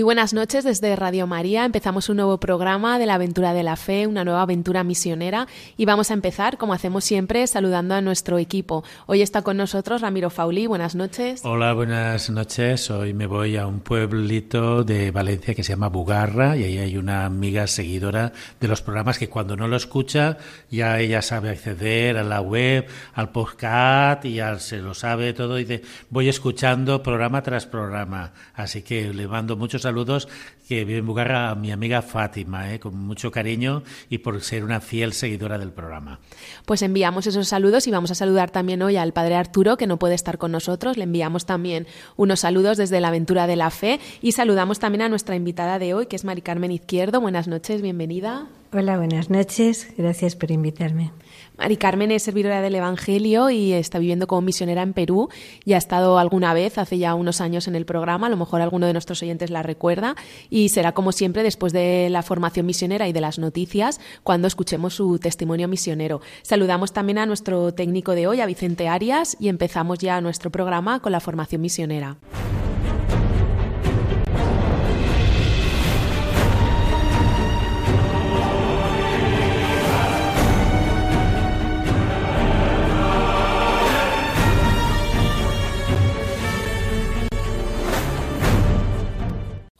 Muy buenas noches desde Radio María. Empezamos un nuevo programa de la aventura de la fe, una nueva aventura misionera y vamos a empezar, como hacemos siempre, saludando a nuestro equipo. Hoy está con nosotros Ramiro Fauli. Buenas noches. Hola, buenas noches. Hoy me voy a un pueblito de Valencia que se llama Bugarra y ahí hay una amiga seguidora de los programas que cuando no lo escucha ya ella sabe acceder a la web, al podcast y ya se lo sabe todo. Y dice, voy escuchando programa tras programa. Así que le mando muchos saludos que vive en Bugarra a mi amiga Fátima, ¿eh? con mucho cariño y por ser una fiel seguidora del programa. Pues enviamos esos saludos y vamos a saludar también hoy al padre Arturo, que no puede estar con nosotros. Le enviamos también unos saludos desde la aventura de la fe y saludamos también a nuestra invitada de hoy, que es Mari Carmen Izquierdo. Buenas noches, bienvenida. Hola, buenas noches. Gracias por invitarme. Mari Carmen es servidora del Evangelio y está viviendo como misionera en Perú y ha estado alguna vez, hace ya unos años, en el programa. A lo mejor alguno de nuestros oyentes la recuerda y será como siempre después de la formación misionera y de las noticias cuando escuchemos su testimonio misionero. Saludamos también a nuestro técnico de hoy, a Vicente Arias, y empezamos ya nuestro programa con la formación misionera.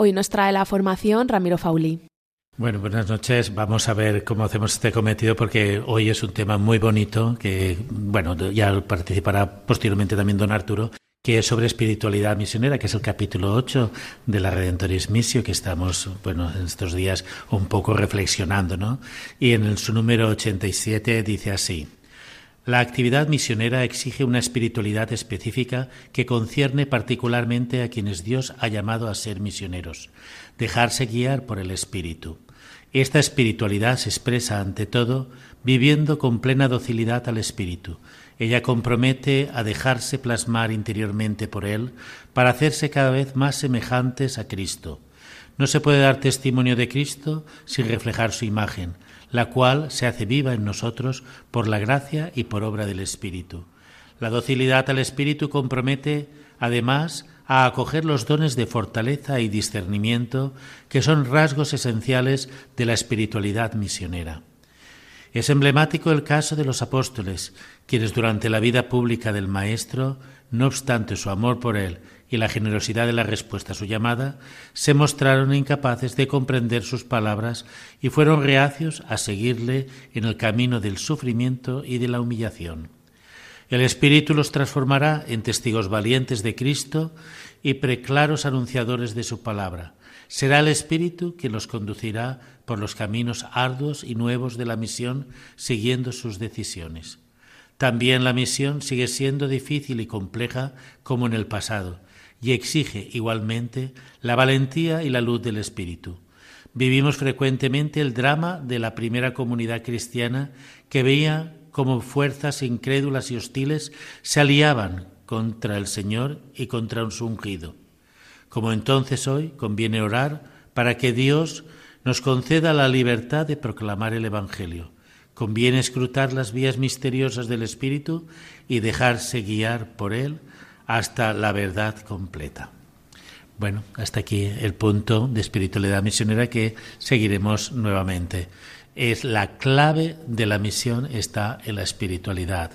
Hoy nos trae la formación Ramiro Fauli. Bueno, buenas noches. Vamos a ver cómo hacemos este cometido porque hoy es un tema muy bonito que, bueno, ya participará posteriormente también don Arturo, que es sobre espiritualidad misionera, que es el capítulo 8 de la Redentoris Missio, que estamos, bueno, en estos días un poco reflexionando, ¿no? Y en su número 87 dice así. La actividad misionera exige una espiritualidad específica que concierne particularmente a quienes Dios ha llamado a ser misioneros, dejarse guiar por el Espíritu. Esta espiritualidad se expresa ante todo viviendo con plena docilidad al Espíritu. Ella compromete a dejarse plasmar interiormente por Él para hacerse cada vez más semejantes a Cristo. No se puede dar testimonio de Cristo sin reflejar su imagen, la cual se hace viva en nosotros por la gracia y por obra del Espíritu. La docilidad al Espíritu compromete, además, a acoger los dones de fortaleza y discernimiento que son rasgos esenciales de la espiritualidad misionera. Es emblemático el caso de los apóstoles, quienes durante la vida pública del Maestro, no obstante su amor por él y la generosidad de la respuesta a su llamada, se mostraron incapaces de comprender sus palabras y fueron reacios a seguirle en el camino del sufrimiento y de la humillación. El Espíritu los transformará en testigos valientes de Cristo y preclaros anunciadores de su palabra. Será el Espíritu quien los conducirá por los caminos arduos y nuevos de la misión, siguiendo sus decisiones. También la misión sigue siendo difícil y compleja como en el pasado, y exige igualmente la valentía y la luz del Espíritu. Vivimos frecuentemente el drama de la primera comunidad cristiana que veía cómo fuerzas incrédulas y hostiles se aliaban contra el Señor y contra un ungido. Como entonces hoy conviene orar para que Dios nos conceda la libertad de proclamar el Evangelio. Conviene escrutar las vías misteriosas del Espíritu y dejarse guiar por Él hasta la verdad completa. Bueno, hasta aquí el punto de espiritualidad misionera que seguiremos nuevamente. Es la clave de la misión está en la espiritualidad.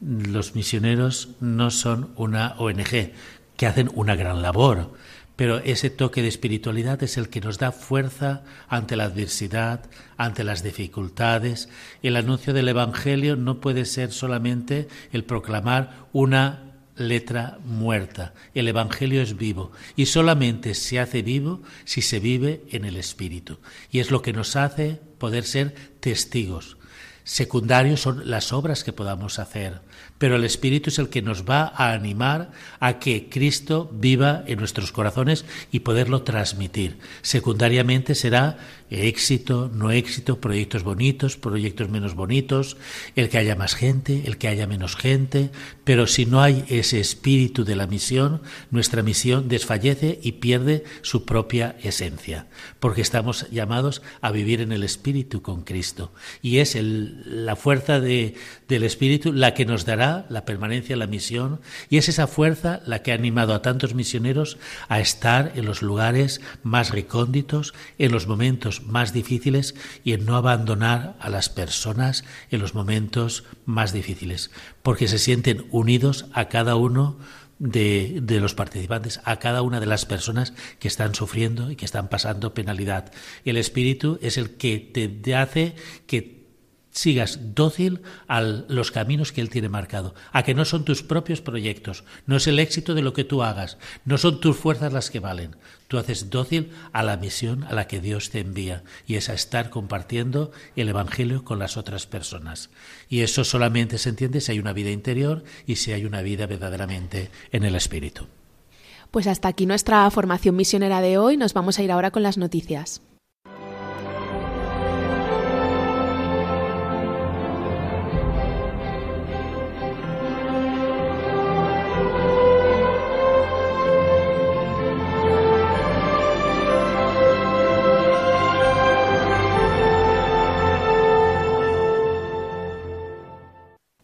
Los misioneros no son una ONG que hacen una gran labor, pero ese toque de espiritualidad es el que nos da fuerza ante la adversidad, ante las dificultades. El anuncio del Evangelio no puede ser solamente el proclamar una letra muerta. El Evangelio es vivo y solamente se hace vivo si se vive en el Espíritu. Y es lo que nos hace poder ser testigos. Secundarios son las obras que podamos hacer, pero el Espíritu es el que nos va a animar a que Cristo viva en nuestros corazones y poderlo transmitir. Secundariamente será éxito, no éxito, proyectos bonitos, proyectos menos bonitos, el que haya más gente, el que haya menos gente, pero si no hay ese espíritu de la misión, nuestra misión desfallece y pierde su propia esencia, porque estamos llamados a vivir en el espíritu con Cristo y es la fuerza del espíritu la que nos dará la permanencia, la misión, y es esa fuerza la que ha animado a tantos misioneros a estar en los lugares más recónditos, en los momentos más difíciles y en no abandonar a las personas en los momentos más difíciles, porque se sienten unidos a cada uno de, de, los participantes, a cada una de las personas que están sufriendo y que están pasando penalidad. El espíritu es el que te hace que sigas dócil a los caminos que Él tiene marcado, a que no son tus propios proyectos, no es el éxito de lo que tú hagas, no son tus fuerzas las que valen. Tú haces dócil a la misión a la que Dios te envía y es a estar compartiendo el Evangelio con las otras personas. Y eso solamente se entiende si hay una vida interior y si hay una vida verdaderamente en el Espíritu. Pues hasta aquí nuestra formación misionera de hoy. Nos vamos a ir ahora con las noticias.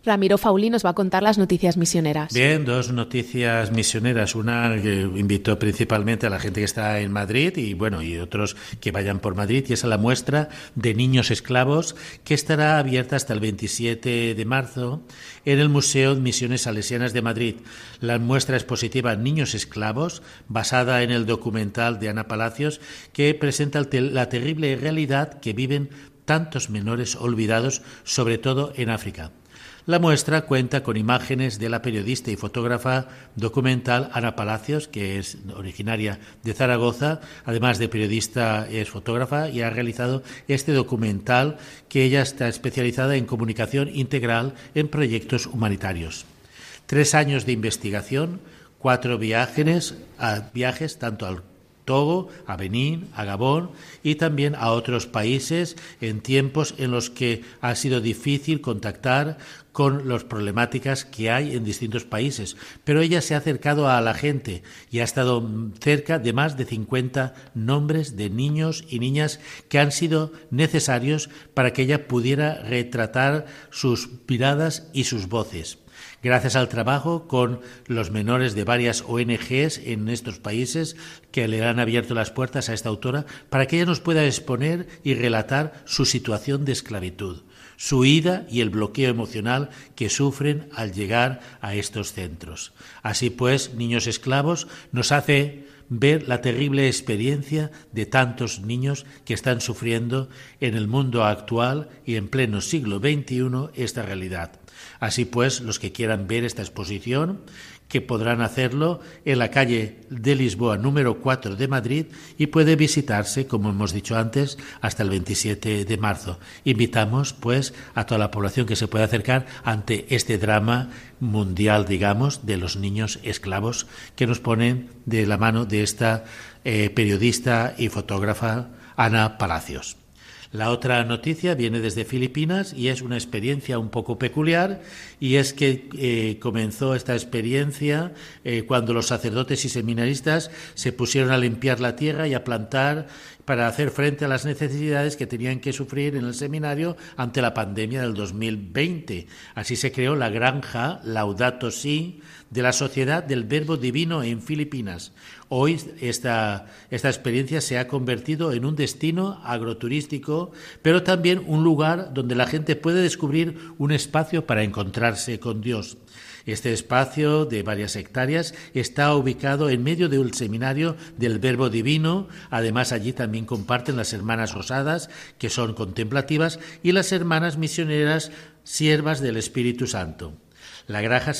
Ramiro Fauli nos va a contar las noticias misioneras. Bien, dos noticias misioneras. Una que invitó principalmente a la gente que está en Madrid y bueno, y otros que vayan por Madrid, y es a la muestra de niños esclavos que estará abierta hasta el 27 de marzo en el Museo de Misiones Salesianas de Madrid. La muestra expositiva Niños Esclavos, basada en el documental de Ana Palacios, que presenta la terrible realidad que viven tantos menores olvidados, sobre todo en África. La muestra cuenta con imágenes de la periodista y fotógrafa documental Ana Palacios, que es originaria de Zaragoza, además de periodista es fotógrafa y ha realizado este documental que ella está especializada en comunicación integral en proyectos humanitarios. Tres años de investigación, cuatro viajes, viajes tanto al Togo, a Benín, a Gabón y también a otros países en tiempos en los que ha sido difícil contactar con las problemáticas que hay en distintos países. Pero ella se ha acercado a la gente y ha estado cerca de más de 50 nombres de niños y niñas que han sido necesarios para que ella pudiera retratar sus miradas y sus voces gracias al trabajo con los menores de varias ONGs en estos países que le han abierto las puertas a esta autora para que ella nos pueda exponer y relatar su situación de esclavitud, su ida y el bloqueo emocional que sufren al llegar a estos centros. Así pues, Niños Esclavos nos hace ver la terrible experiencia de tantos niños que están sufriendo en el mundo actual y en pleno siglo XXI esta realidad. Así pues, los que quieran ver esta exposición, que podrán hacerlo en la calle de Lisboa número 4 de Madrid y puede visitarse, como hemos dicho antes, hasta el 27 de marzo. Invitamos, pues, a toda la población que se pueda acercar ante este drama mundial, digamos, de los niños esclavos que nos ponen de la mano de esta eh, periodista y fotógrafa Ana Palacios. La otra noticia viene desde Filipinas y es una experiencia un poco peculiar y es que eh, comenzó esta experiencia eh, cuando los sacerdotes y seminaristas se pusieron a limpiar la tierra y a plantar para hacer frente a las necesidades que tenían que sufrir en el seminario ante la pandemia del 2020. Así se creó la granja Laudato Si de la Sociedad del Verbo Divino en Filipinas. Hoy esta, esta experiencia se ha convertido en un destino agroturístico, pero también un lugar donde la gente puede descubrir un espacio para encontrarse con Dios. Este espacio de varias hectáreas está ubicado en medio del seminario del Verbo Divino. Además, allí también comparten las hermanas rosadas, que son contemplativas, y las hermanas misioneras, siervas del Espíritu Santo. La granja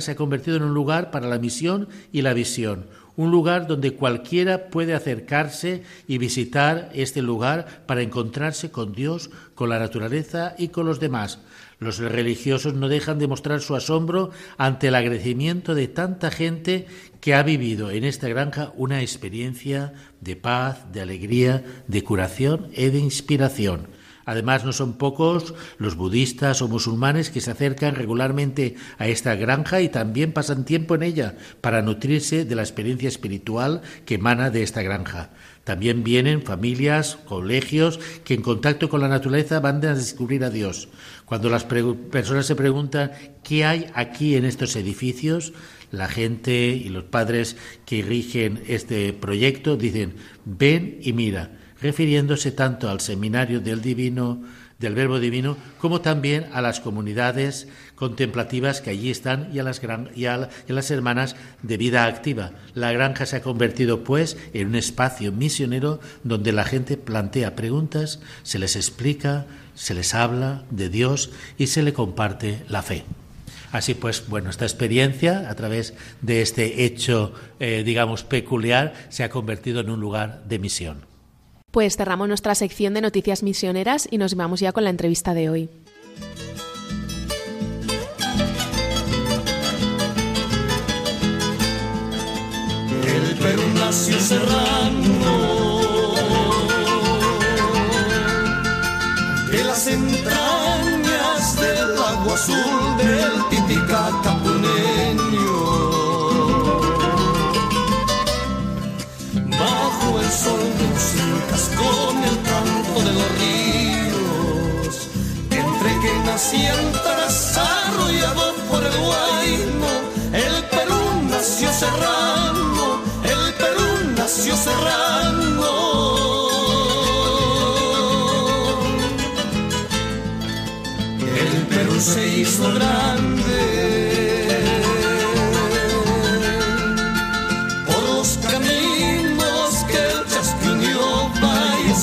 se ha convertido en un lugar para la misión y la visión, un lugar donde cualquiera puede acercarse y visitar este lugar para encontrarse con Dios, con la naturaleza y con los demás. Los religiosos no dejan de mostrar su asombro ante el agradecimiento de tanta gente que ha vivido en esta granja una experiencia de paz, de alegría, de curación y de inspiración. Además, no son pocos los budistas o musulmanes que se acercan regularmente a esta granja y también pasan tiempo en ella para nutrirse de la experiencia espiritual que emana de esta granja. También vienen familias, colegios, que en contacto con la naturaleza van a descubrir a Dios. Cuando las personas se preguntan qué hay aquí en estos edificios, la gente y los padres que rigen este proyecto dicen, ven y mira refiriéndose tanto al seminario del divino del verbo divino como también a las comunidades contemplativas que allí están y a las, y a las hermanas de vida activa. La granja se ha convertido pues en un espacio misionero donde la gente plantea preguntas, se les explica, se les habla de Dios y se le comparte la fe. Así pues, bueno, esta experiencia, a través de este hecho, eh, digamos, peculiar, se ha convertido en un lugar de misión. Pues cerramos nuestra sección de noticias misioneras y nos vamos ya con la entrevista de hoy. El Perú nació serrano de las entrañas del agua azul del Titicaca se hizo grande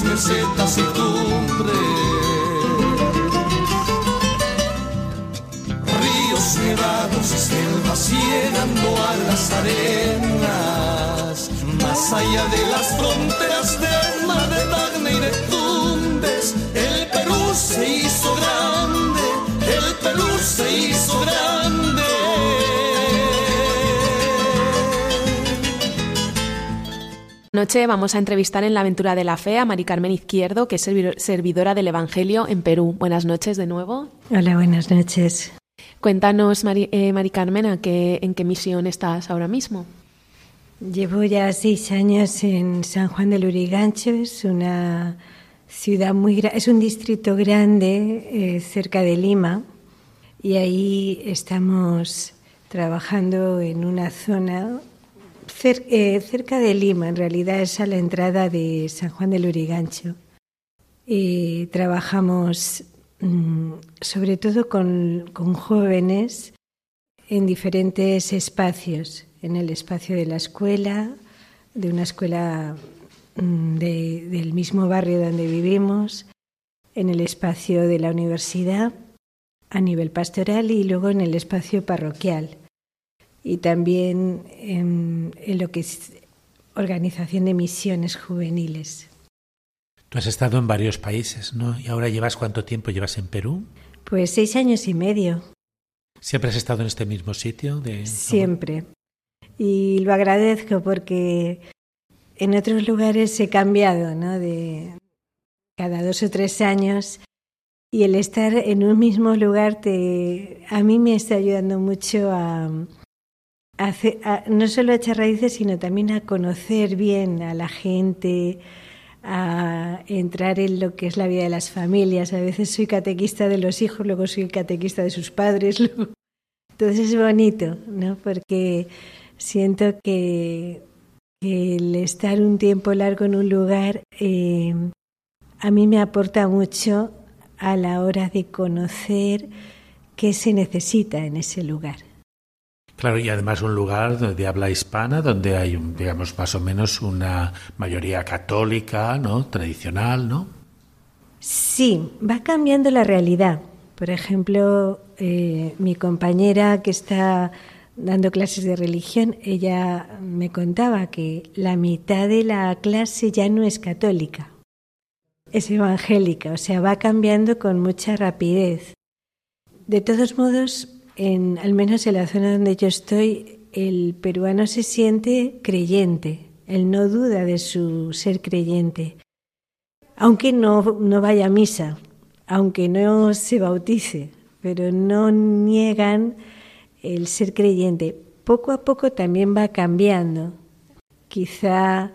mesetas y cumbre. Ríos nevados y selvas llegando a las arenas, más allá de las fronteras del mar de Tacna y de Noche vamos a entrevistar en la aventura de la fe a Mari Carmen Izquierdo, que es servidora del Evangelio en Perú. Buenas noches de nuevo. Hola, buenas noches. Cuéntanos, Mari, eh, Carmen, ¿a qué, ¿en qué misión estás ahora mismo? Llevo ya seis años en San Juan del Urigancho, es una ciudad muy es un distrito grande eh, cerca de Lima y ahí estamos trabajando en una zona eh, cerca de Lima, en realidad es a la entrada de San Juan del Urigancho. Y trabajamos mm, sobre todo con, jóvenes en diferentes espacios, en el espacio de la escuela, de una escuela mm, del mismo barrio donde vivimos, en el espacio de la universidad a nivel pastoral y luego en el espacio parroquial y también en, lo que es organización de misiones juveniles. Tú has estado en varios países, ¿no? ¿Y ahora llevas cuánto tiempo llevas en Perú? Pues seis años y medio. ¿Siempre has estado en este mismo sitio? De... Siempre. Y lo agradezco porque en otros lugares he cambiado, ¿no? De cada dos o tres años. Y el estar en un mismo lugar te, a mí me está ayudando mucho a, no solo a echar raíces, sino también a conocer bien a la gente, a entrar en lo que es la vida de las familias. A veces soy catequista de los hijos, luego soy catequista de sus padres. Entonces es bonito, ¿no? Porque siento que, el estar un tiempo largo en un lugar eh, a mí me aporta mucho a la hora de conocer qué se necesita en ese lugar. Claro, y además un lugar de habla hispana donde hay, digamos, más o menos una mayoría católica, ¿no? Tradicional, ¿no? Sí, va cambiando la realidad, Por ejemplo, eh, mi compañera que está dando clases de religión, ella me contaba que la mitad de la clase ya no es católica, es evangélica, o sea, va cambiando con mucha rapidez. De todos modos, en, al menos en la zona donde yo estoy, el peruano se siente creyente, él no duda de su ser creyente, aunque no, no vaya a misa, aunque no se bautice, pero no niegan el ser creyente. Poco a poco también va cambiando. Quizá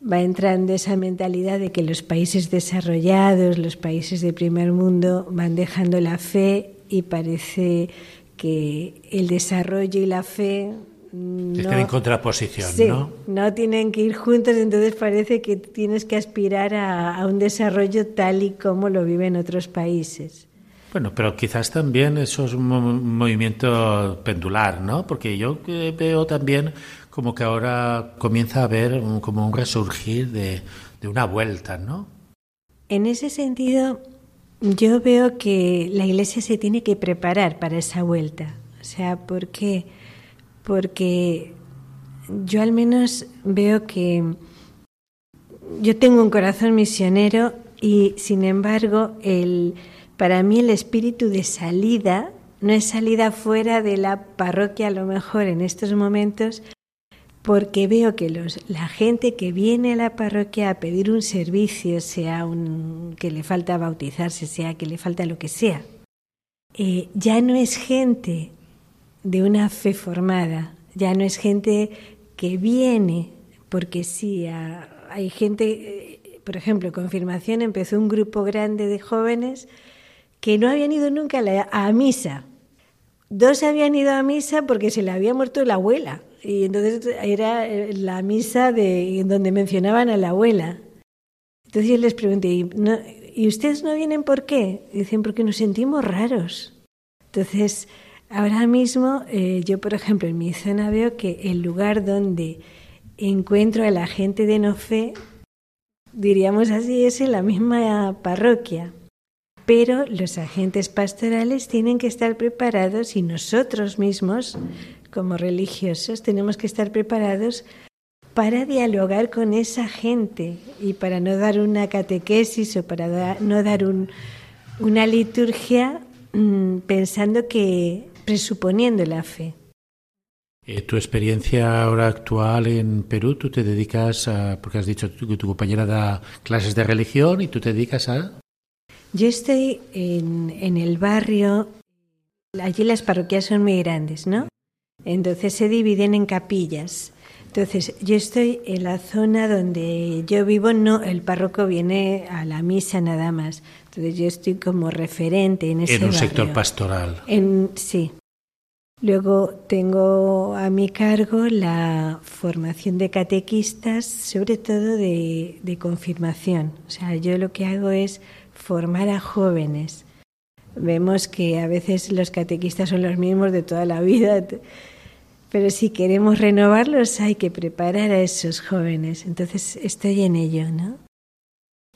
va entrando esa mentalidad de que los países desarrollados, los países de primer mundo, van dejando la fe y parece que el desarrollo y la fe no, están en contraposición, ¿no? No tienen que ir juntos, entonces parece que tienes que aspirar a, a un desarrollo tal y como lo viven otros países. Bueno, pero quizás también eso es un movimiento pendular, ¿no? Porque yo veo también como que ahora comienza a haber como un resurgir de, de una vuelta, ¿no? En ese sentido, yo veo que la Iglesia se tiene que preparar para esa vuelta. O sea, ¿por qué? Porque yo al menos veo que yo tengo un corazón misionero y sin embargo el para mí el espíritu de salida no es salida fuera de la parroquia a lo mejor en estos momentos, porque veo que los, la gente que viene a la parroquia a pedir un servicio, sea un, que le falta bautizarse, sea que le falta lo que sea, eh, ya no es gente de una fe formada, ya no es gente que viene, porque sí, hay gente, eh, por ejemplo, confirmación empezó un grupo grande de jóvenes que no habían ido nunca a, misa. Dos habían ido a misa porque se le había muerto la abuela. Y entonces era eh, la misa de donde mencionaban a la abuela. Entonces yo les pregunté, ¿y, ustedes no vienen por qué? dicen, porque nos sentimos raros. Entonces, ahora mismo, eh, yo, por ejemplo, en mi zona veo que el lugar donde encuentro a la gente de no fe, diríamos así, es en la misma parroquia pero los agentes pastorales tienen que estar preparados y nosotros mismos, como religiosos, tenemos que estar preparados para dialogar con esa gente y para no dar una catequesis o para no dar una liturgia mm, pensando que presuponiendo la fe. Eh, tu experiencia ahora actual en Perú, tú te dedicas a, porque has dicho que tu compañera da clases de religión y tú te dedicas a... Yo estoy en, el barrio, allí las parroquias son muy grandes, ¿no? Entonces se dividen en capillas. Entonces, yo estoy en la zona donde yo vivo, no, el párroco viene a la misa nada más. Entonces, yo estoy como referente en ese En un sector pastoral. En, sí. Luego tengo a mi cargo la formación de catequistas, sobre todo de, de confirmación. O sea, yo lo que hago es formar a jóvenes. Vemos que a veces los catequistas son los mismos de toda la vida, pero si queremos renovarlos hay que preparar a esos jóvenes. Entonces estoy en ello, ¿no?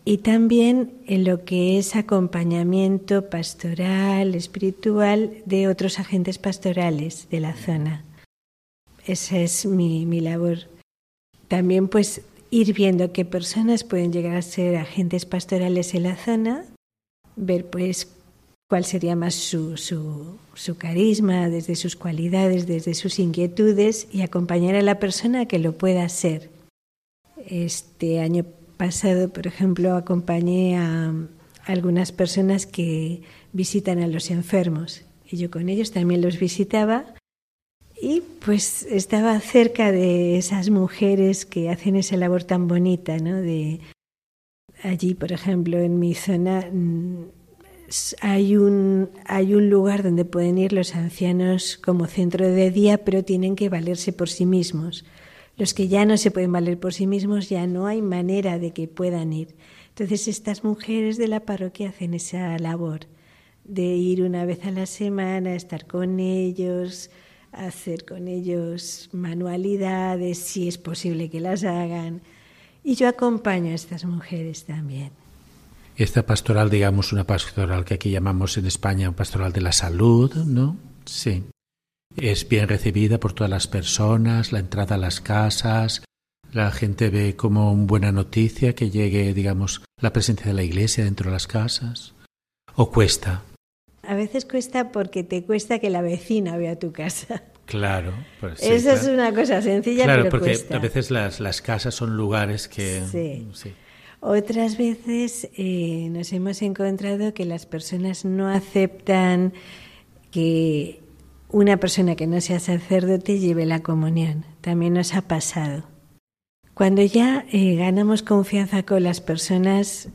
Y también en lo que es acompañamiento pastoral, espiritual de otros agentes pastorales de la zona. Esa es mi, mi labor. También pues ir viendo qué personas pueden llegar a ser agentes pastorales en la zona, ver pues cuál sería más su, su, su, carisma, desde sus cualidades, desde sus inquietudes y acompañar a la persona que lo pueda ser. Este año pasado, por ejemplo, acompañé a algunas personas que visitan a los enfermos y yo con ellos también los visitaba y pues estaba cerca de esas mujeres que hacen esa labor tan bonita, ¿no? De allí, por ejemplo, en mi zona mm, hay un, hay un lugar donde pueden ir los ancianos como centro de día, pero tienen que valerse por sí mismos. Los que ya no se pueden valer por sí mismos, ya no hay manera de que puedan ir. Entonces estas mujeres de la parroquia hacen esa labor de ir una vez a la semana, estar con ellos, hacer con ellos manualidades, si es posible que las hagan. Y yo acompaño a estas mujeres también. Esta pastoral, digamos, una pastoral que aquí llamamos en España pastoral de la salud, ¿no? Sí. Es bien recibida por todas las personas, la entrada a las casas, la gente ve como una buena noticia que llegue, digamos, la presencia de la iglesia dentro de las casas. ¿O cuesta? A veces cuesta porque te cuesta que la vecina vea tu casa. Claro. Pues Eso es una cosa sencilla, claro, pero porque cuesta. a veces las, las, casas son lugares que... Sí. sí. Otras veces eh, nos hemos encontrado que las personas no aceptan que una persona que no sea sacerdote lleve la comunión. También nos ha pasado. Cuando ya eh, ganamos confianza con las personas,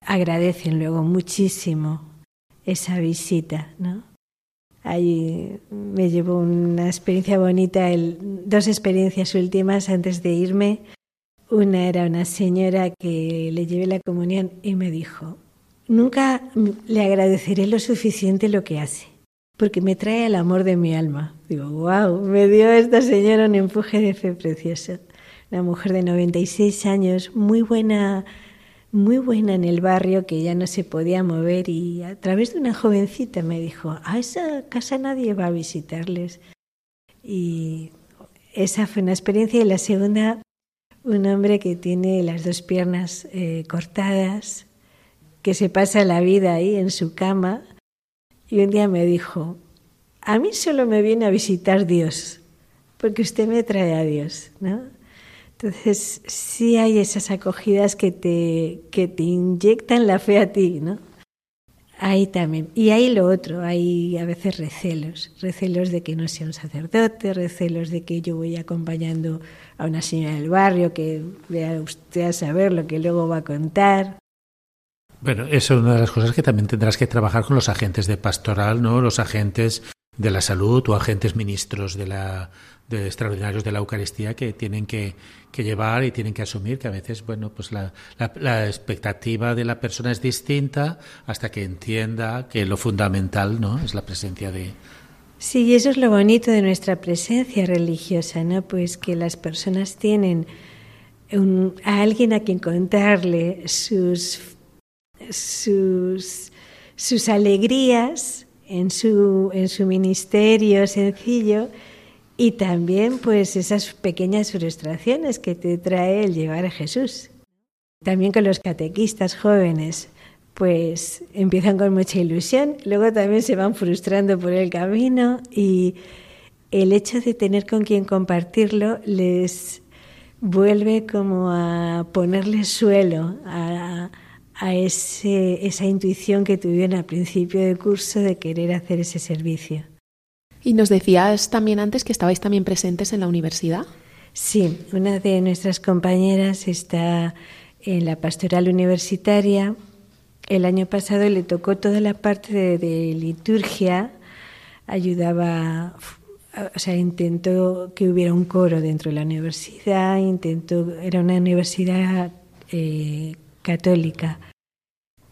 agradecen luego muchísimo esa visita, ¿no? Ahí me llevo una experiencia bonita, dos experiencias últimas antes de irme. Una era una señora que le llevé la comunión y me dijo, nunca le agradeceré lo suficiente lo que hace, porque me trae el amor de mi alma. Digo, wow, me dio esta señora un empuje de fe precioso. Una mujer de 96 años, muy buena muy buena en el barrio que ya no se podía mover y a través de una jovencita me dijo, a esa casa nadie va a visitarles. Y esa fue una experiencia. Y la segunda, un hombre que tiene las dos piernas eh, cortadas, que se pasa la vida ahí en su cama. Y un día me dijo, a mí solo me viene a visitar Dios, porque usted me trae a Dios, ¿no? Entonces, sí hay esas acogidas que te, que te inyectan la fe a ti, ¿no? Ahí también. Y hay lo otro, hay a veces recelos, recelos de que no sea un sacerdote, recelos de que yo voy acompañando a una señora del barrio, que vea usted a saber lo que luego va a contar. Bueno, eso es una de las cosas que también tendrás que trabajar con los agentes de pastoral, ¿no? Los agentes de la salud o agentes ministros de la de extraordinarios de la Eucaristía que tienen que, que, llevar y tienen que asumir que a veces, bueno, pues la, la, expectativa de la persona es distinta hasta que entienda que lo fundamental, ¿no? Es la presencia de. Sí, y eso es lo bonito de nuestra presencia religiosa, ¿no? Pues que las personas tienen a alguien a quien contarle sus, sus, sus alegrías en su, en su ministerio sencillo y también pues esas pequeñas frustraciones que te trae el llevar a Jesús. También con los catequistas jóvenes, pues empiezan con mucha ilusión, luego también se van frustrando por el camino y el hecho de tener con quien compartirlo les vuelve como a ponerle suelo a, a ese, esa intuición que tuvieron al principio del curso de querer hacer ese servicio. Y nos decías también antes que estabais también presentes en la universidad. Sí, una de nuestras compañeras está en la pastoral universitaria. El año pasado le tocó toda la parte de, liturgia, ayudaba, o sea, intentó que hubiera un coro dentro de la universidad, intentó, era una universidad eh, católica,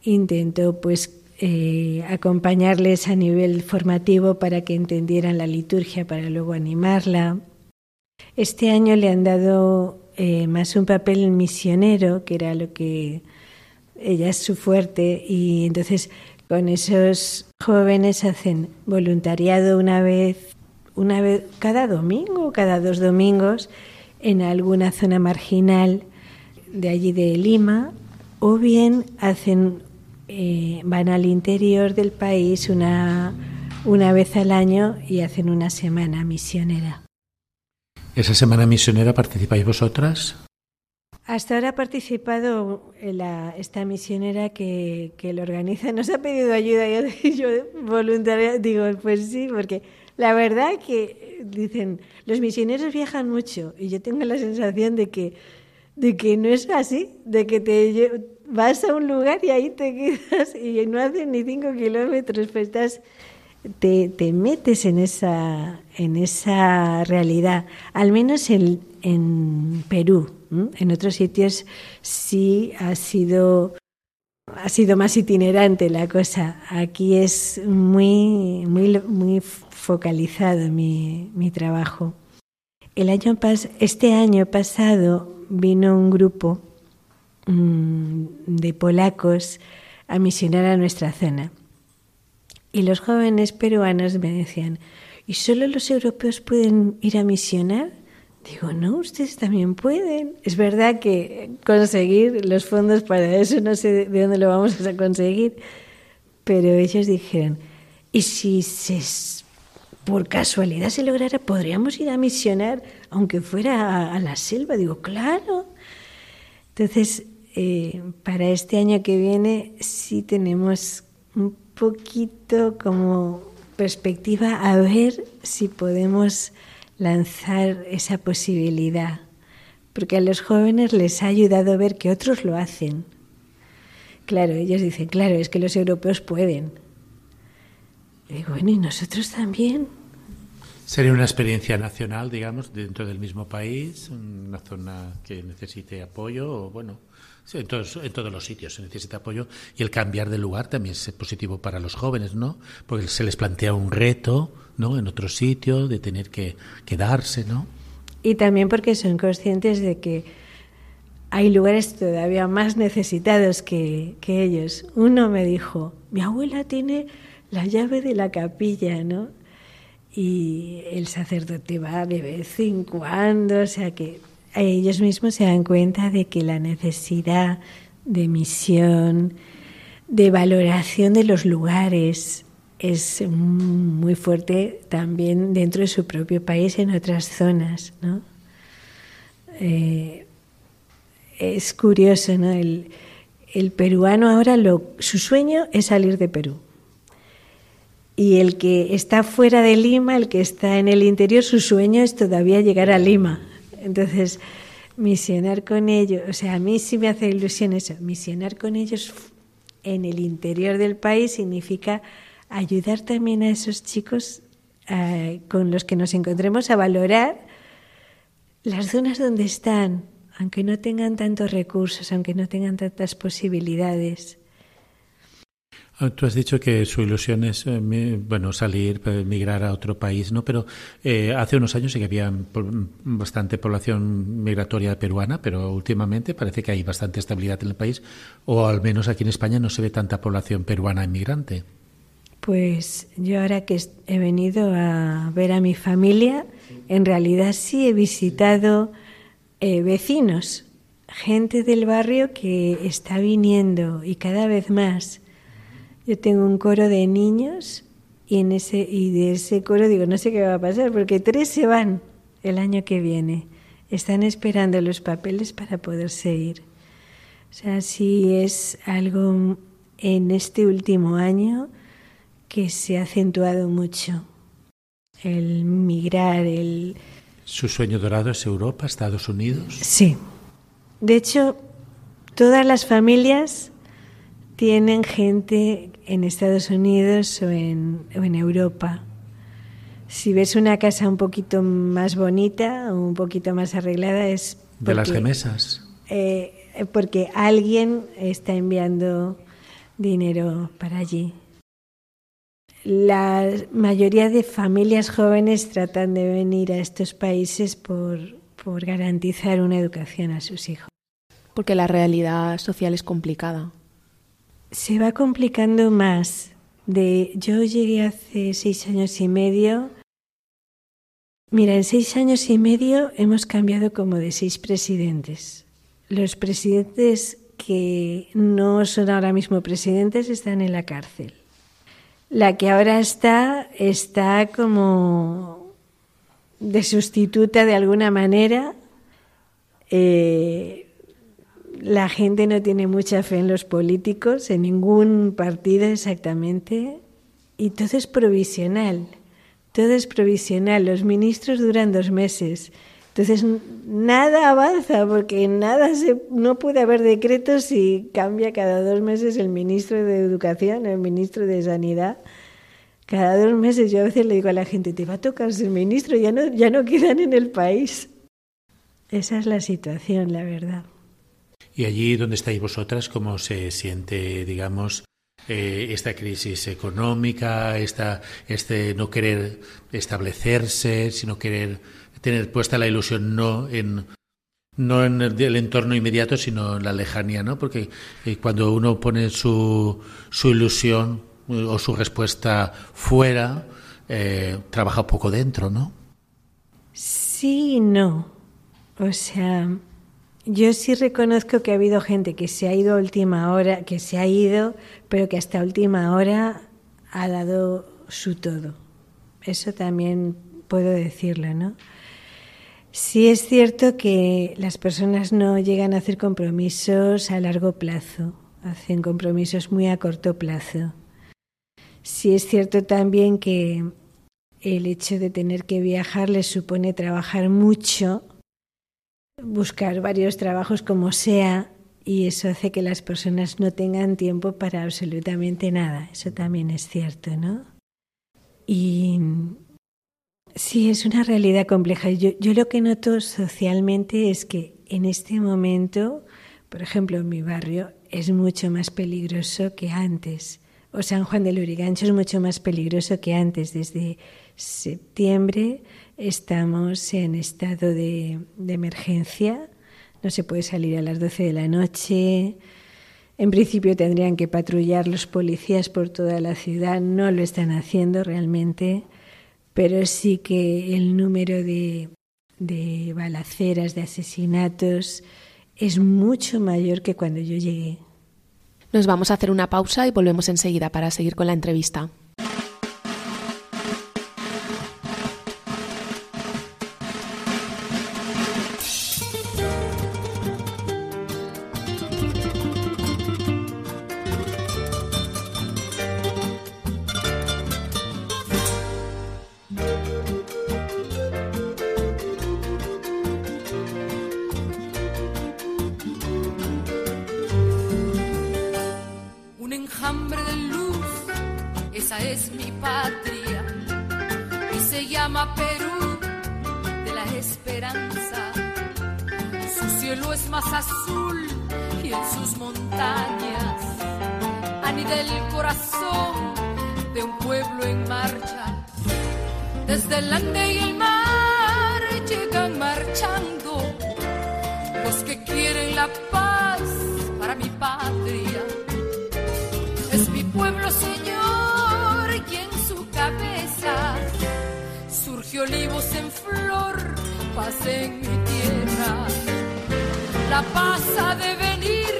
intentó pues eh, acompañarles a nivel formativo para que entendieran la liturgia, para luego animarla. Este año le han dado eh, más un papel misionero, que era lo que ella es su fuerte, y entonces con esos jóvenes hacen voluntariado una vez, una vez cada domingo, cada dos domingos, en alguna zona marginal de allí de Lima, o bien hacen eh, van al interior del país una, una vez al año y hacen una semana misionera. ¿Esa semana misionera participáis vosotras? Hasta ahora ha participado la, esta misionera que, que lo organiza. Nos ha pedido ayuda y yo, yo voluntaria digo, pues sí, porque la verdad que dicen, los misioneros viajan mucho y yo tengo la sensación de que, de que no es así, de que te vas a un lugar y ahí te quedas y no haces ni cinco kilómetros, pues estás, te, te metes en esa, en esa realidad, al menos en, en Perú. En otros sitios sí ha sido, ha sido más itinerante la cosa. Aquí es muy, muy, muy focalizado mi, mi trabajo. El año pas este año pasado vino un grupo de polacos a misionar a nuestra zona. Y los jóvenes peruanos me decían, ¿y solo los europeos pueden ir a misionar? Digo, no, ustedes también pueden. Es verdad que conseguir los fondos para eso no sé de dónde lo vamos a conseguir, pero ellos dijeron, ¿y si se, por casualidad se lograra, podríamos ir a misionar, aunque fuera a, la selva? Digo, claro. Entonces, eh, para este año que viene sí tenemos un poquito como perspectiva a ver si podemos lanzar esa posibilidad, porque a los jóvenes les ha ayudado a ver que otros lo hacen. Claro, ellos dicen, claro, es que los europeos pueden. Y bueno, ¿y nosotros también? Sería una experiencia nacional, digamos, dentro del mismo país, una zona que necesite apoyo, o bueno, en, todos, en todos los sitios se necesita apoyo y el cambiar de lugar también es positivo para los jóvenes, ¿no? Porque se les plantea un reto, ¿no? En otro sitio, de tener que quedarse, ¿no? Y también porque son conscientes de que hay lugares todavía más necesitados que, que ellos. Uno me dijo, mi abuela tiene la llave de la capilla, ¿no? Y el sacerdote va de vez en cuando, o sea que ellos mismos se dan cuenta de que la necesidad de misión, de valoración de los lugares, es muy fuerte también dentro de su propio país, en otras zonas. ¿no? Eh, es curioso, ¿no? El, el peruano ahora lo, su sueño es salir de Perú. Y el que está fuera de Lima, el que está en el interior, su sueño es todavía llegar a Lima. Entonces, misionar con ellos, o sea, a mí sí me hace ilusión eso, misionar con ellos en el interior del país significa ayudar también a esos chicos eh, con los que nos encontremos a valorar las zonas donde están, aunque no tengan tantos recursos, aunque no tengan tantas posibilidades. Ah, tú has dicho que su ilusión es eh, bueno salir, migrar a otro país, ¿no? Pero eh, hace unos años sí que había bastante población migratoria peruana, pero últimamente parece que hay bastante estabilidad en el país, o al menos aquí en España no se ve tanta población peruana inmigrante. Pues yo ahora que he venido a ver a mi familia, en realidad sí he visitado eh, vecinos, gente del barrio que está viniendo y cada vez más yo tengo un coro de niños y, en ese, y de ese coro digo, no sé qué va a pasar, porque tres se van el año que viene. Están esperando los papeles para poderse ir. O sea, sí es algo en este último año que se ha acentuado mucho. El migrar, el... ¿Su sueño dorado es Europa, Estados Unidos? Sí. De hecho, todas las familias tienen gente en Estados Unidos o en, en Europa. Si ves una casa un poquito más bonita o un poquito más arreglada es... de las remesas. Eh, porque alguien está enviando dinero para allí. La mayoría de familias jóvenes tratan de venir a estos países por, por garantizar una educación a sus hijos. Porque la realidad social es complicada se va complicando más. De, yo llegué hace seis años y medio. Mira, en seis años y medio hemos cambiado como de seis presidentes. Los presidentes que no son ahora mismo presidentes están en la cárcel. La que ahora está está como de sustituta de alguna manera. Eh, la gente no tiene mucha fe en los políticos, en ningún partido exactamente, y todo es provisional. Todo es provisional. Los ministros duran dos meses. Entonces nada avanza porque nada se, no puede haber decretos si cambia cada dos meses el ministro de Educación, el ministro de Sanidad. Cada dos meses yo a veces le digo a la gente, te va a tocar ser ministro, ya no, ya no quedan en el país. Esa es la situación, la verdad. Y allí donde estáis vosotras, ¿cómo se siente, digamos, eh, esta crisis económica, esta, este no querer establecerse, sino querer tener puesta la ilusión no en, no en el, entorno inmediato, sino en la lejanía, ¿no? Porque eh, cuando uno pone su, su ilusión eh, o su respuesta fuera, trabaja poco dentro, ¿no? Sí no. O sea, yo sí reconozco que ha habido gente que se ha ido a última hora, que se ha ido, pero que hasta última hora ha dado su todo. Eso también puedo decirlo, ¿no? Sí es cierto que las personas no llegan a hacer compromisos a largo plazo, hacen compromisos muy a corto plazo. Sí es cierto también que el hecho de tener que viajar les supone trabajar mucho, buscar varios trabajos como sea, y eso hace que las personas no tengan tiempo para absolutamente nada. Eso también es cierto, ¿no? Y Sí, es una realidad compleja. Yo, lo que noto socialmente es que en este momento, por ejemplo, en mi barrio, es mucho más peligroso que antes. O San Juan del Urigancho es mucho más peligroso que antes. Desde septiembre estamos en estado de, emergencia. No se puede salir a las 12 de la noche. En principio tendrían que patrullar los policías por toda la ciudad. No lo están haciendo realmente pero sí que el número de, de balaceras, de asesinatos, es mucho mayor que cuando yo llegué. Nos vamos a hacer una pausa y volvemos enseguida para seguir con la entrevista. que olivos en flor pasen mi tierra. La paz ha de venir,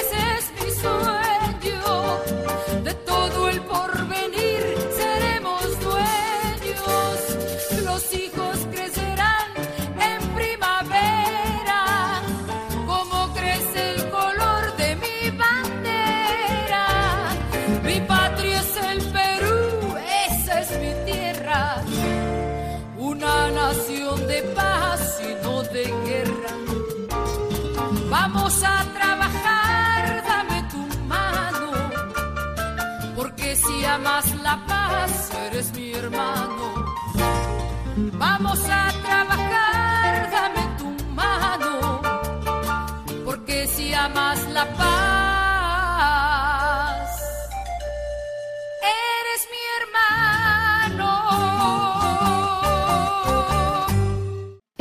ese das la paz, eres mi hermano. Vamos a trabajar, dame tu mano, porque si amas la paz.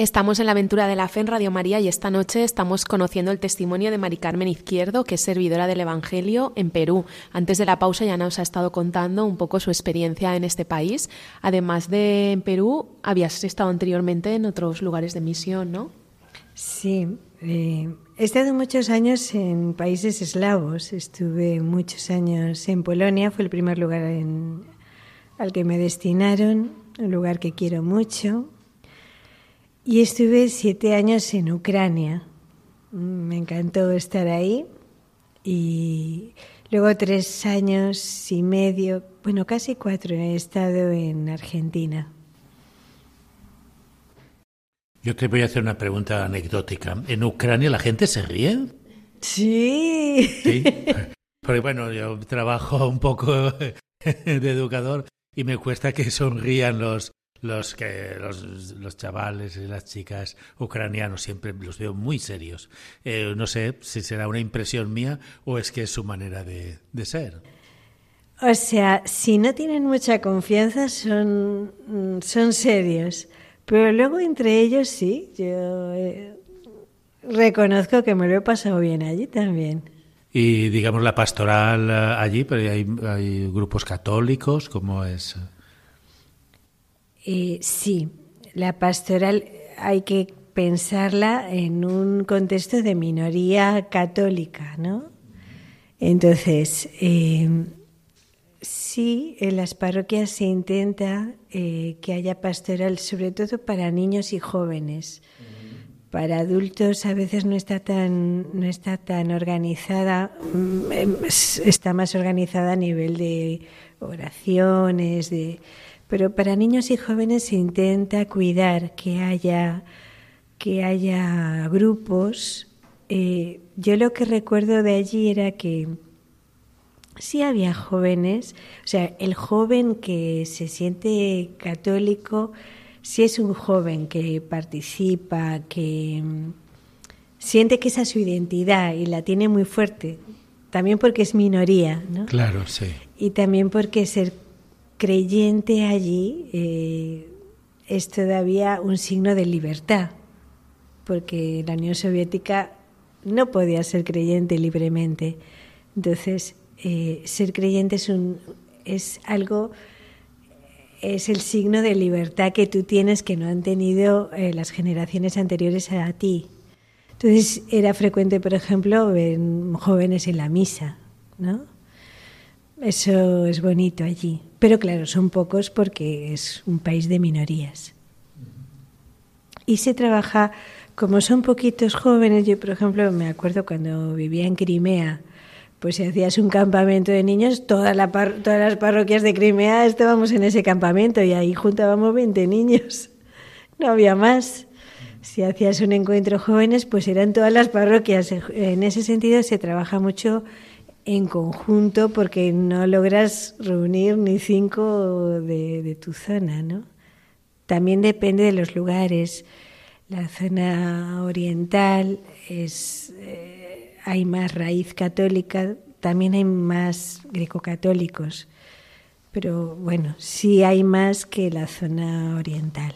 Estamos en la aventura de la fe en Radio María y esta noche estamos conociendo el testimonio de Mari Carmen Izquierdo, que es servidora del Evangelio en Perú. Antes de la pausa ya nos ha estado contando un poco su experiencia en este país. Además de en Perú, habías estado anteriormente en otros lugares de misión, ¿no? Sí, eh, he estado muchos años en países eslavos. Estuve muchos años en Polonia, fue el primer lugar al que me destinaron, un lugar que quiero mucho y estuve siete años en Ucrania. Me encantó estar ahí. Y luego tres años y medio, bueno, casi cuatro, he estado en Argentina. Yo te voy a hacer una pregunta anecdótica. ¿En Ucrania la gente se ríe? Sí. Sí. Porque bueno, yo trabajo un poco de educador y me cuesta que sonrían los, los que los, los, chavales y las chicas ucranianos siempre los veo muy serios. Eh, no sé si será una impresión mía o es que es su manera de, de, ser. O sea, si no tienen mucha confianza son, son serios, pero luego entre ellos sí. Yo he, reconozco que me lo he pasado bien allí también. Y digamos la pastoral eh, allí, pero hay, hay grupos católicos, ¿cómo es? Eh, sí, la pastoral hay que pensarla en un contexto de minoría católica, ¿no? Entonces, eh, sí, en las parroquias se intenta eh, que haya pastoral, sobre todo para niños y jóvenes. Para adultos a veces no está tan, no está tan organizada, mm, em, está más organizada a nivel de oraciones, de, pero para niños y jóvenes se intenta cuidar que haya, que haya grupos. Eh, yo lo que recuerdo de allí era que sí había jóvenes, o sea, el joven que se siente católico, si es un joven que participa, que mm, siente que esa es su identidad y la tiene muy fuerte, también porque es minoría, ¿no? Claro, sí. Y también porque ser creyente allí eh, es todavía un signo de libertad, porque la Unión Soviética no podía ser creyente libremente. Entonces, eh, ser creyente es, un, es algo es el signo de libertad que tú tienes que no han tenido eh, las generaciones anteriores a ti. Entonces era frecuente, por ejemplo, ver jóvenes en la misa, ¿no? Eso es bonito allí. Pero claro, son pocos porque es un país de minorías. Y se trabaja, como son poquitos jóvenes, yo por ejemplo me acuerdo cuando vivía en Crimea, pues si hacías un campamento de niños, todas las parroquias de Crimea estábamos en ese campamento y ahí juntábamos 20 niños. No había más. Si hacías un encuentro jóvenes, pues eran todas las parroquias. En ese sentido se trabaja mucho en conjunto porque no logras reunir ni cinco de, tu zona, ¿no? También depende de los lugares. La zona oriental es... Eh, hay más raíz católica, también hay más grecocatólicos, pero bueno, sí hay más que la zona oriental.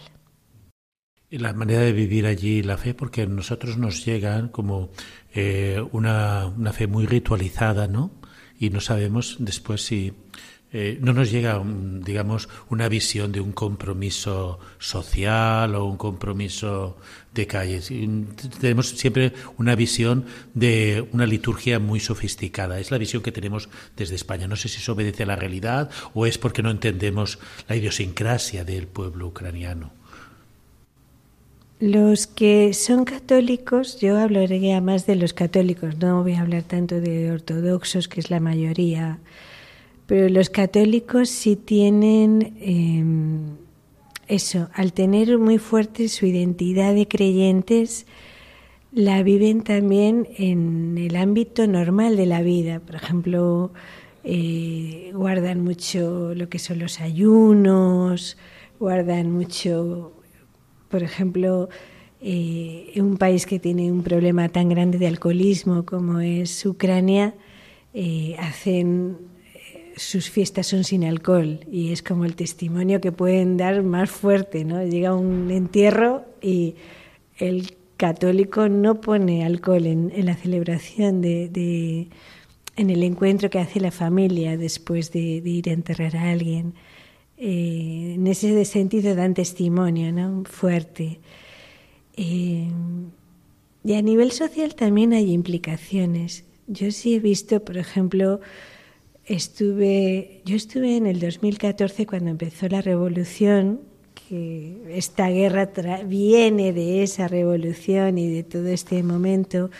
La manera de vivir allí la fe, porque a nosotros nos llega como eh, una, una fe muy ritualizada, ¿no? Y no sabemos después si eh, no nos llega, digamos, una visión de un compromiso social o un compromiso de calles. Tenemos siempre una visión de una liturgia muy sofisticada. Es la visión que tenemos desde España. No sé si eso obedece a la realidad o es porque no entendemos la idiosincrasia del pueblo ucraniano. Los que son católicos, yo hablaré más de los católicos, no voy a hablar tanto de ortodoxos, que es la mayoría pero los católicos sí tienen em, eso, al tener muy fuerte su identidad de creyentes, la viven también en el ámbito normal de la vida. Por ejemplo, eh, guardan mucho lo que son los ayunos, guardan mucho, por ejemplo, eh, un país que tiene un problema tan grande de alcoholismo como es Ucrania, eh, hacen sus fiestas son sin alcohol y es como el testimonio que pueden dar más fuerte, ¿no? Llega un entierro y el católico no pone alcohol en, la celebración de, en el encuentro que hace la familia después de, ir a enterrar a alguien. Eh, en ese sentido dan testimonio, ¿no? Fuerte. Eh, y a nivel social también hay implicaciones. Yo sí he visto, por ejemplo, Estuve, yo estuve en el 2014 cuando empezó la revolución, que esta guerra viene de esa revolución y de todo este momento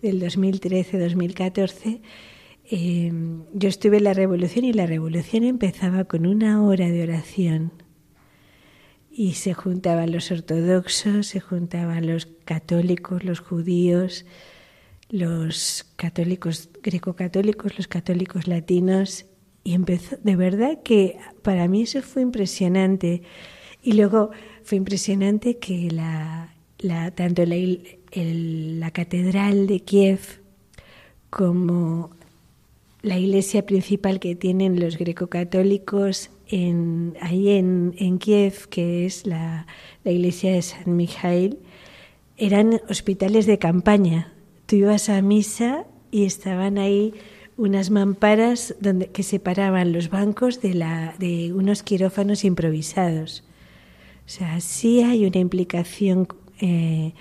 del 2013-2014. Em, yo estuve en la revolución y la revolución empezaba con una hora de oración y se juntaban los ortodoxos, se juntaban los católicos, los judíos, los católicos greco-católicos, los católicos latinos, y empezó, de verdad que para mí eso fue impresionante. Y luego fue impresionante que la, tanto la, la catedral de Kiev como la iglesia principal que tienen los greco-católicos ahí en, en, Kiev, que es la, iglesia de San Mijail, eran hospitales de campaña. Tú ibas a misa y estaban ahí unas mamparas donde, que separaban los bancos de, la, de unos quirófanos improvisados. O sea, sí hay una implicación, eh,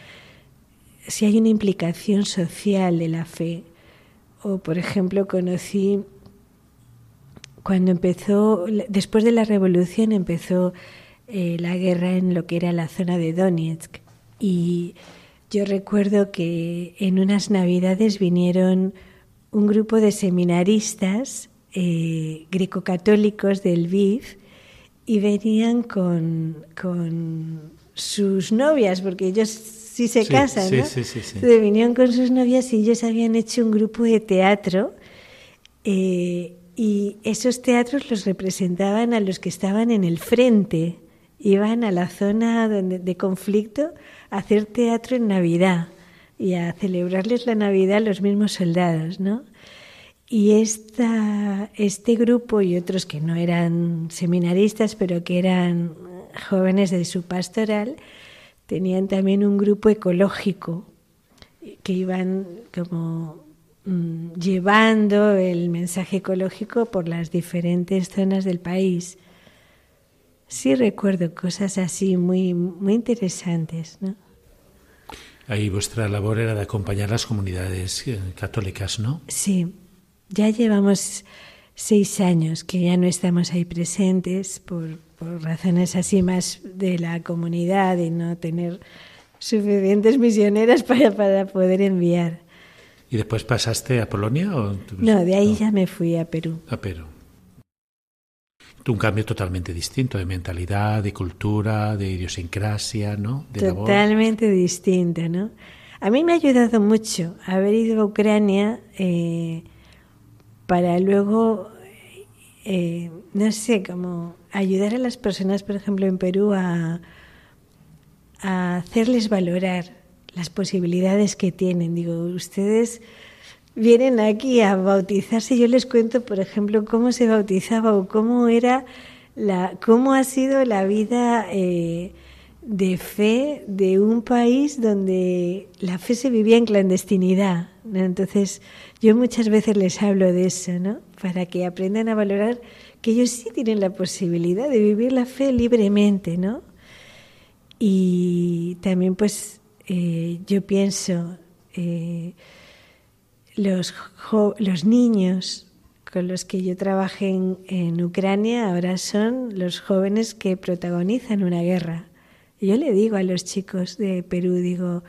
sí hay una implicación social de la fe. O, por ejemplo, conocí cuando empezó, después de la revolución, empezó eh, la guerra en lo que era la zona de Donetsk. Y yo recuerdo que en unas navidades vinieron un grupo de seminaristas eh, greco-católicos del VIF y venían con, sus novias, porque ellos sí se casan, ¿no? Sí, sí, sí, Venían con sus novias y ellos habían hecho un grupo de teatro eh, y esos teatros los representaban a los que estaban en el frente, iban a la zona de conflicto a hacer teatro en Navidad y a celebrarles la Navidad a los mismos soldados, ¿no? Y esta, este grupo y otros que no eran seminaristas, pero que eran jóvenes de su pastoral, tenían también un grupo ecológico que iban como mm, llevando el mensaje ecológico por las diferentes zonas del país. Sí recuerdo cosas así muy, muy interesantes, ¿no? Ahí vuestra labor era de acompañar las comunidades eh, católicas, ¿no? Sí, ya llevamos seis años que ya no estamos ahí presentes por, razones así más de la comunidad y no tener suficientes misioneras para, para poder enviar. ¿Y después pasaste a Polonia? O... No, de ahí ya me fui a Perú. A Perú un cambio totalmente distinto de mentalidad, de cultura, de idiosincrasia, ¿no? De totalmente distinto, ¿no? A mí me ha ayudado mucho haber ido a Ucrania eh, para luego, eh, no sé, como ayudar a las personas, por ejemplo, en Perú a, hacerles valorar las posibilidades que tienen. Digo, ustedes vienen aquí a bautizarse, yo les cuento, por ejemplo, cómo se bautizaba o cómo era la, cómo ha sido la vida eh, de fe de un país donde la fe se vivía en clandestinidad. Entonces, yo muchas veces les hablo de eso, ¿no? Para que aprendan a valorar que ellos sí tienen la posibilidad de vivir la fe libremente, ¿no? Y también, pues, eh, yo pienso. Eh, los, los niños con los que yo trabajé en, Ucrania ahora son los jóvenes que protagonizan una guerra. Yo le digo a los chicos de Perú, digo,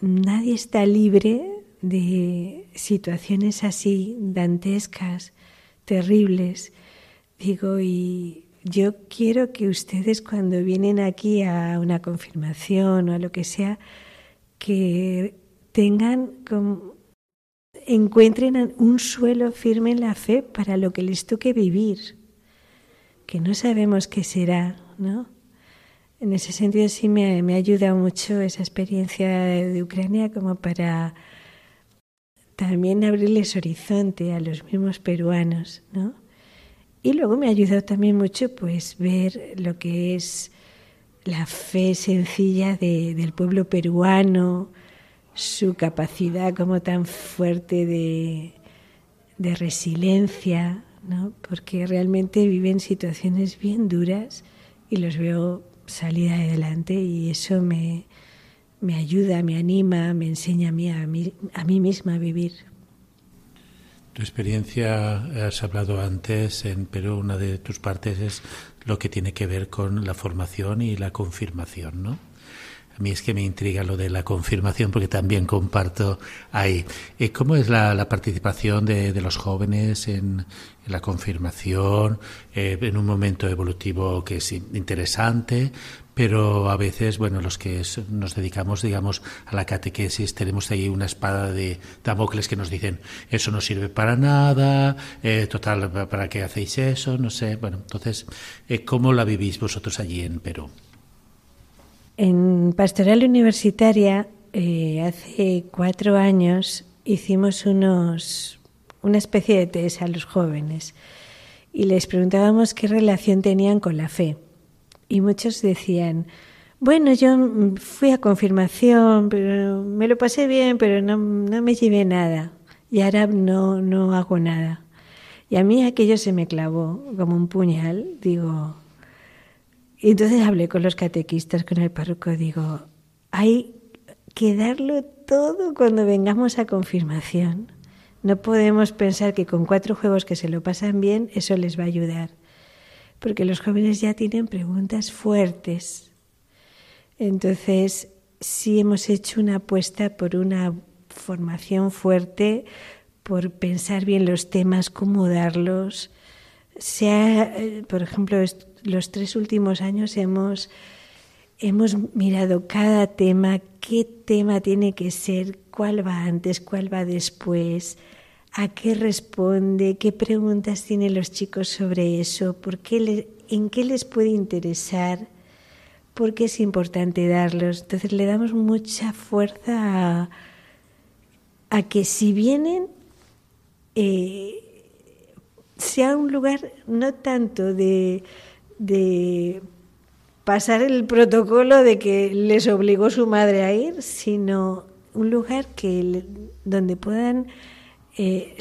nadie está libre de situaciones así, dantescas, terribles. Digo, y yo quiero que ustedes cuando vienen aquí a una confirmación o a lo que sea, que tengan encuentren un suelo firme en la fe para lo que les toque vivir, que no sabemos qué será, ¿no? En ese sentido sí me, me ayuda mucho esa experiencia de Ucrania como para también abrirles horizonte a los mismos peruanos, ¿no? Y luego me ha ayudado también mucho pues ver lo que es la fe sencilla del pueblo peruano, su capacidad como tan fuerte de, de resiliencia, ¿no? porque realmente viven situaciones bien duras y los veo salir adelante y eso me, me ayuda, me anima, me enseña a mí, a mí, a mí misma a vivir. Tu experiencia, has hablado antes en Perú, una de tus partes es lo que tiene que ver con la formación y la confirmación, ¿no? A mí es que me intriga lo de la confirmación porque también comparto ahí. Eh, ¿Cómo es la, participación de, los jóvenes en, la confirmación, eh, en un momento evolutivo que es interesante, pero a veces, bueno, los que nos dedicamos, digamos, a la catequesis, tenemos ahí una espada de Damocles que nos dicen, eso no sirve para nada, eh, total, ¿para qué hacéis eso? No sé, bueno, entonces, ¿cómo la vivís vosotros allí en Perú? En Pastoral Universitaria, eh, hace cuatro años, hicimos unos, una especie de test a los jóvenes y les preguntábamos qué relación tenían con la fe. Y muchos decían, Bueno, yo fui a confirmación, pero me lo pasé bien, pero no, no me llevé nada. Y ahora no, no hago nada. Y a mí aquello se me clavó como un puñal. Digo, y entonces hablé con los catequistas, con el párroco, digo, hay que darlo todo cuando vengamos a confirmación. No podemos pensar que con cuatro juegos que se lo pasan bien, eso les va a ayudar. Porque los jóvenes ya tienen preguntas fuertes. Entonces, sí hemos hecho una apuesta por una formación fuerte, por pensar bien los temas, cómo darlos. Sea, eh, por ejemplo, los tres últimos años hemos, hemos mirado cada tema, qué tema tiene que ser, cuál va antes, cuál va después, a qué responde, qué preguntas tienen los chicos sobre eso, por qué en qué les puede interesar, por qué es importante darlos. Entonces le damos mucha fuerza a, que si vienen eh, sea un lugar no tanto de de pasar el protocolo de que les obligó su madre a ir, sino un lugar que donde puedan eh,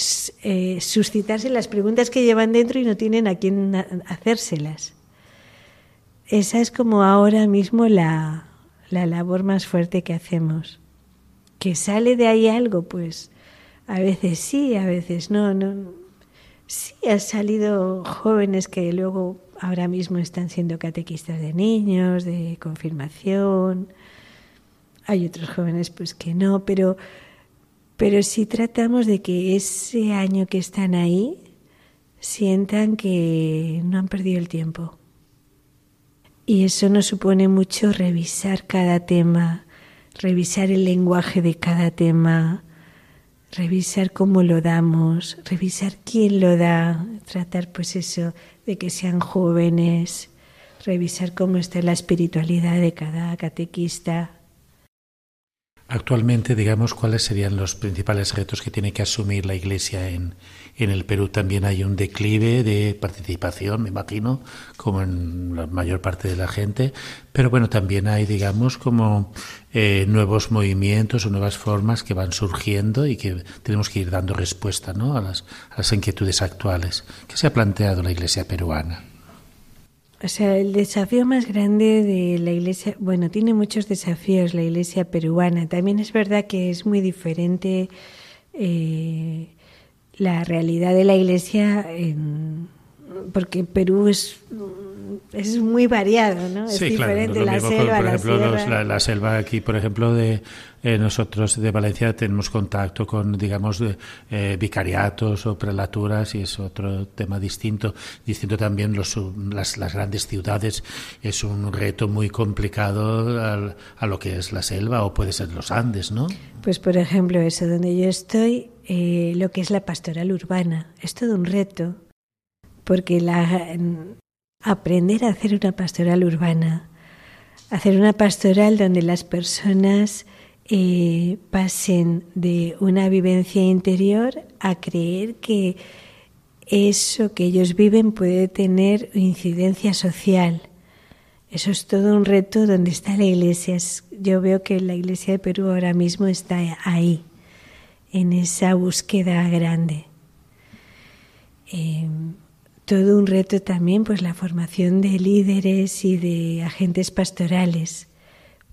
eh, suscitarse las preguntas que llevan dentro y no tienen a quién hacérselas. Esa es como ahora mismo la, la labor más fuerte que hacemos. Que sale de ahí algo, pues a veces sí, a veces no. no. Sí, han salido jóvenes que luego ahora mismo están siendo catequistas de niños, de confirmación. Hay otros jóvenes pues que no, pero pero sí tratamos de que ese año que están ahí sientan que no han perdido el tiempo. Y eso nos supone mucho revisar cada tema, revisar el lenguaje de cada tema, revisar cómo lo damos, revisar quién lo da, tratar pues eso de que sean jóvenes, revisar cómo está la espiritualidad de cada catequista. Actualmente, digamos, ¿cuáles serían los principales retos que tiene que asumir la Iglesia en, en el Perú? También hay un declive de participación, me imagino, como en la mayor parte de la gente, pero bueno, también hay, digamos, como eh, nuevos movimientos o nuevas formas que van surgiendo y que tenemos que ir dando respuesta ¿no? a, las, a las inquietudes actuales. ¿Qué se ha planteado la Iglesia peruana? O sea, el desafío más grande de la iglesia, bueno, tiene muchos desafíos la iglesia peruana. También es verdad que es muy diferente eh, la realidad de la iglesia, en, porque Perú es es muy variado, ¿no? Es diferente la selva, por ejemplo, la, selva aquí, por ejemplo, de eh, nosotros de Valencia tenemos contacto con, digamos, eh, vicariatos o prelaturas y es otro tema distinto. Distinto también los, las, las grandes ciudades. Es un reto muy complicado a lo que es la selva o puede ser los Andes, ¿no? Pues, por ejemplo, eso donde yo estoy, eh, lo que es la pastoral urbana, es todo un reto porque la, aprender a hacer una pastoral urbana, hacer una pastoral donde las personas eh, pasen de una vivencia interior a creer que eso que ellos viven puede tener incidencia social. Eso es todo un reto donde está la iglesia. Yo veo que la iglesia de Perú ahora mismo está ahí, en esa búsqueda grande. Eh, todo un reto también, pues la formación de líderes y de agentes pastorales,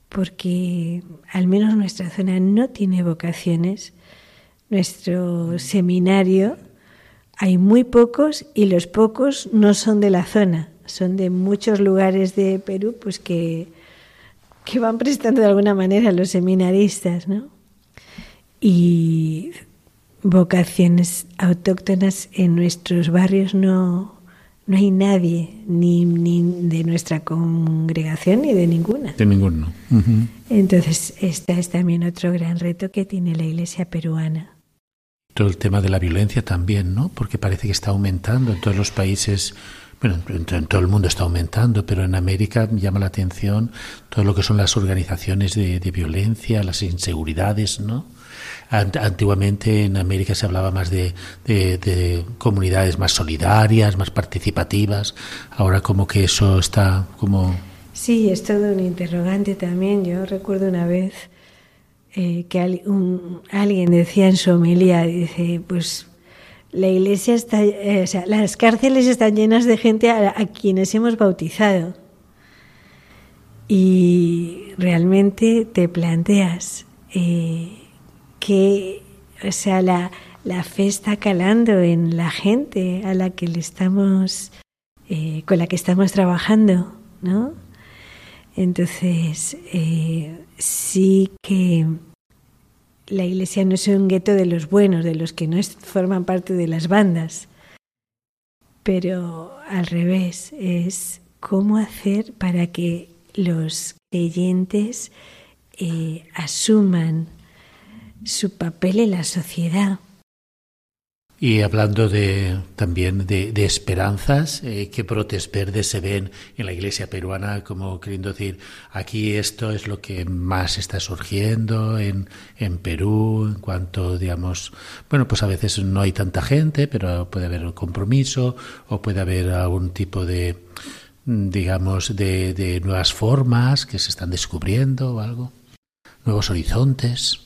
porque al menos nuestra zona no tiene vocaciones. Nuestro seminario hay muy pocos y los pocos no son de la zona, son de muchos lugares de Perú, pues que, que van prestando de alguna manera a los seminaristas, ¿no? Y vocaciones autóctonas en nuestros barrios no, no hay nadie, ni, ni de nuestra congregación ni de ninguna. De ninguno. Entonces, este es también otro gran reto que tiene la iglesia peruana. Todo el tema de la violencia también, ¿no? Porque parece que está aumentando en todos los países. Bueno, en todo el mundo está aumentando, pero en América llama la atención todo lo que son las organizaciones de, de violencia, las inseguridades, ¿no? Antiguamente en América se hablaba más de, de, comunidades más solidarias, más participativas. Ahora como que eso está como Sí, es todo un interrogante también. Yo recuerdo una vez eh, que alguien decía en su homilía, dice, pues la iglesia está, eh, o sea, las cárceles están llenas de gente a, quienes hemos bautizado. Y realmente te planteas eh, que, o sea, la, la, fe está calando en la gente a la que le estamos, con la que estamos trabajando, ¿no? Entonces, eh, sí que la iglesia no es un gueto de los buenos, de los que no forman parte de las bandas, pero al revés, es cómo hacer para que los creyentes eh, asuman su papel en la sociedad y hablando de, también de, esperanzas, eh, ¿qué brotes verdes se ven en la iglesia peruana? Como queriendo decir, aquí esto es lo que más está surgiendo en, en Perú, en cuanto, digamos, bueno, pues a veces no hay tanta gente, pero puede haber un compromiso o puede haber algún tipo de, digamos, de, de nuevas formas que se están descubriendo o algo, nuevos horizontes.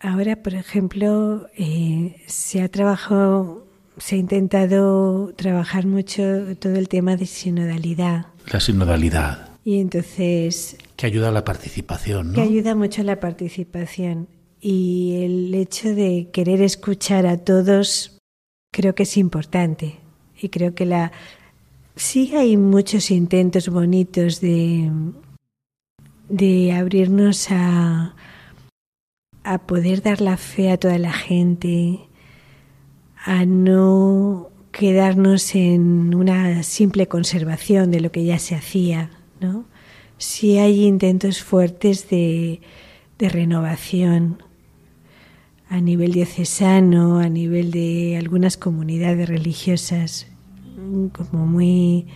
Ahora, por ejemplo, eh, se ha trabajado, se ha intentado trabajar mucho todo el tema de sinodalidad. La sinodalidad. Y entonces... Que ayuda a la participación, ¿no? Que ayuda mucho a la participación. Y el hecho de querer escuchar a todos creo que es importante. Y creo que la... Sí hay muchos intentos bonitos de, de abrirnos a, a poder dar la fe a toda la gente, a no quedarnos en una simple conservación de lo que ya se hacía, ¿no? Si hay intentos fuertes de, de renovación a nivel diocesano, a nivel de algunas comunidades religiosas, como muy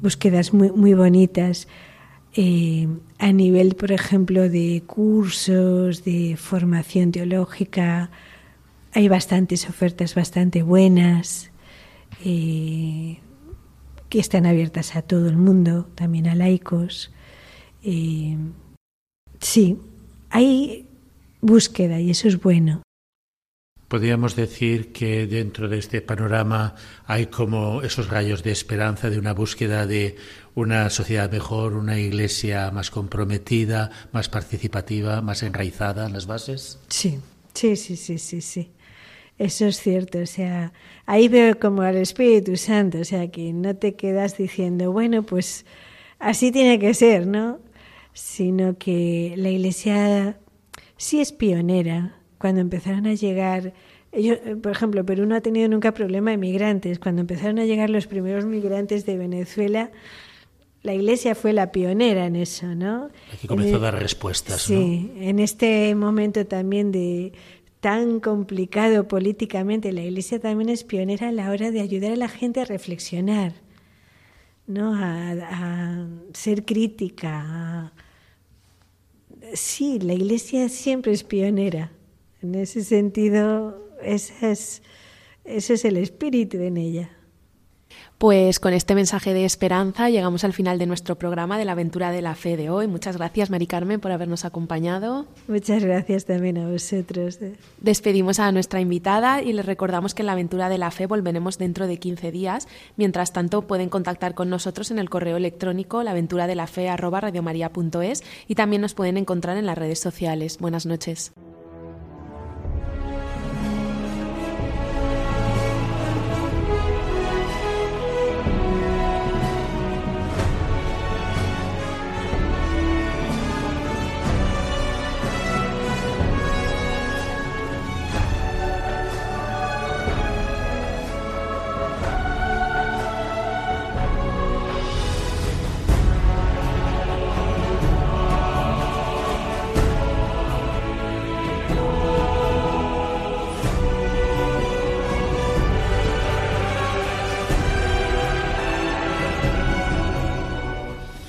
búsquedas muy, muy bonitas. Eh, a nivel, por ejemplo, de cursos, de formación teológica, hay bastantes ofertas bastante buenas eh, que están abiertas a todo el mundo, también a laicos. Eh, sí, hay búsqueda y eso es bueno. Podríamos decir que dentro de este panorama hay como esos rayos de esperanza de una búsqueda de una sociedad mejor, una iglesia más comprometida, más participativa, más enraizada en las bases. Sí, sí, sí, sí, sí, sí. Eso es cierto, o sea, ahí veo como al Espíritu Santo, o sea, que no te quedas diciendo, bueno, pues así tiene que ser, ¿no? Sino que la iglesia sí es pionera, cuando empezaron a llegar, yo, por ejemplo, Perú no ha tenido nunca problema de migrantes. Cuando empezaron a llegar los primeros migrantes de Venezuela, la Iglesia fue la pionera en eso, ¿no? Aquí comenzó a dar respuestas, sí, en este momento también de tan complicado políticamente, la Iglesia también es pionera a la hora de ayudar a la gente a reflexionar, ¿no? A, a ser crítica. Sí, la Iglesia siempre es pionera. En ese sentido, ese es, ese es el espíritu en ella. Pues con este mensaje de esperanza llegamos al final de nuestro programa de la aventura de la fe de hoy. Muchas gracias, Mari Carmen, por habernos acompañado. Muchas gracias también a vosotros. Despedimos a nuestra invitada y les recordamos que en la aventura de la fe volveremos dentro de 15 días. Mientras tanto, pueden contactar con nosotros en el correo electrónico laventuradelafe.es y también nos pueden encontrar en las redes sociales. Buenas noches.